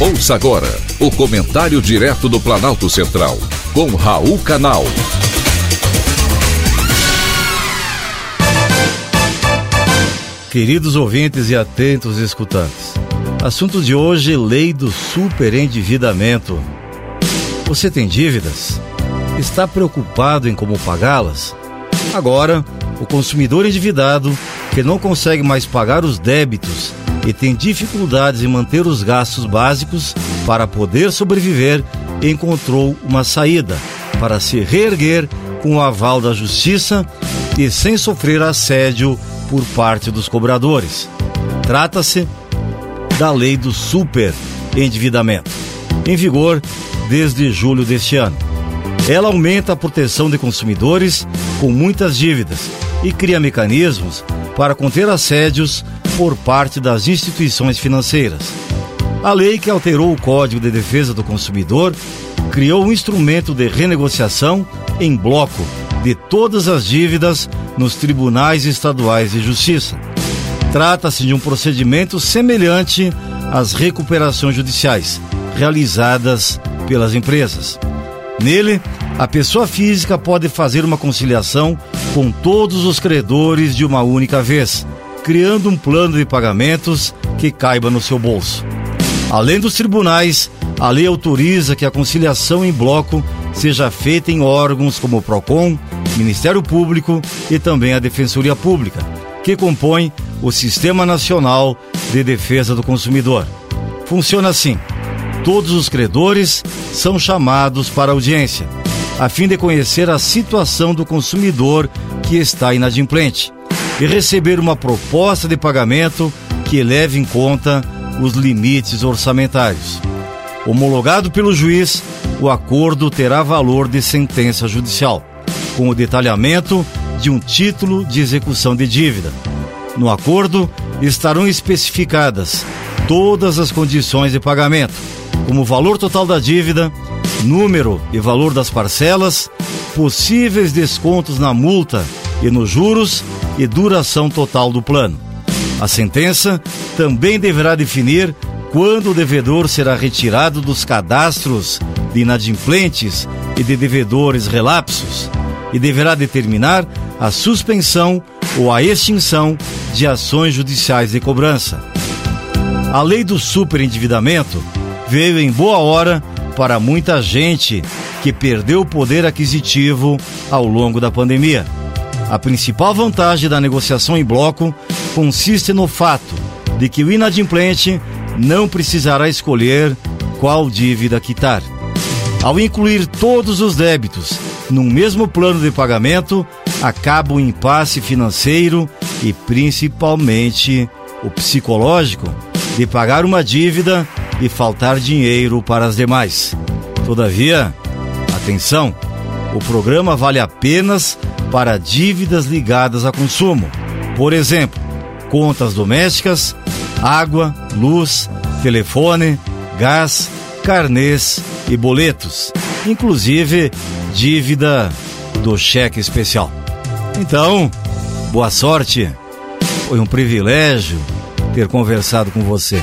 Ouça agora o comentário direto do Planalto Central, com Raul Canal. Queridos ouvintes e atentos escutantes, assunto de hoje: lei do superendividamento. Você tem dívidas? Está preocupado em como pagá-las? Agora, o consumidor endividado que não consegue mais pagar os débitos e tem dificuldades em manter os gastos básicos para poder sobreviver, encontrou uma saída para se reerguer com o aval da justiça e sem sofrer assédio por parte dos cobradores. Trata-se da lei do superendividamento, em vigor desde julho deste ano. Ela aumenta a proteção de consumidores com muitas dívidas e cria mecanismos para conter assédios por parte das instituições financeiras. A lei que alterou o Código de Defesa do Consumidor criou um instrumento de renegociação em bloco de todas as dívidas nos tribunais estaduais de justiça. Trata-se de um procedimento semelhante às recuperações judiciais realizadas pelas empresas. Nele, a pessoa física pode fazer uma conciliação com todos os credores de uma única vez criando um plano de pagamentos que caiba no seu bolso. Além dos tribunais, a lei autoriza que a conciliação em bloco seja feita em órgãos como o PROCON, Ministério Público e também a Defensoria Pública, que compõe o Sistema Nacional de Defesa do Consumidor. Funciona assim: todos os credores são chamados para audiência, a fim de conhecer a situação do consumidor que está inadimplente e receber uma proposta de pagamento que leve em conta os limites orçamentários. Homologado pelo juiz, o acordo terá valor de sentença judicial, com o detalhamento de um título de execução de dívida. No acordo estarão especificadas todas as condições de pagamento, como o valor total da dívida, número e valor das parcelas, possíveis descontos na multa e nos juros e duração total do plano. A sentença também deverá definir quando o devedor será retirado dos cadastros de inadimplentes e de devedores relapsos e deverá determinar a suspensão ou a extinção de ações judiciais de cobrança. A lei do superendividamento veio em boa hora para muita gente que perdeu o poder aquisitivo ao longo da pandemia. A principal vantagem da negociação em bloco consiste no fato de que o inadimplente não precisará escolher qual dívida quitar. Ao incluir todos os débitos num mesmo plano de pagamento, acaba o impasse financeiro e principalmente o psicológico de pagar uma dívida e faltar dinheiro para as demais. Todavia, atenção, o programa vale apenas para dívidas ligadas a consumo. Por exemplo, contas domésticas, água, luz, telefone, gás, carnês e boletos, inclusive dívida do cheque especial. Então, boa sorte. Foi um privilégio ter conversado com você.